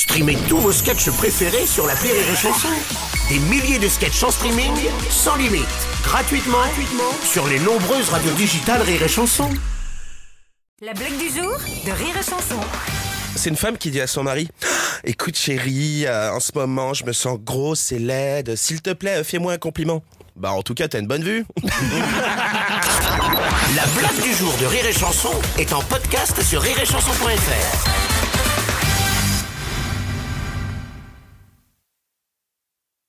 Streamez tous vos sketchs préférés sur la Rire et Chanson. Des milliers de sketchs en streaming, sans limite, gratuitement, sur les nombreuses radios digitales Rire et Chanson. La blague du jour de Rire et Chanson. C'est une femme qui dit à son mari Écoute chérie, euh, en ce moment je me sens grosse et laide, s'il te plaît fais-moi un compliment. Bah en tout cas t'as une bonne vue. La blague du jour de Rire et Chanson est en podcast sur rireetchanson.fr.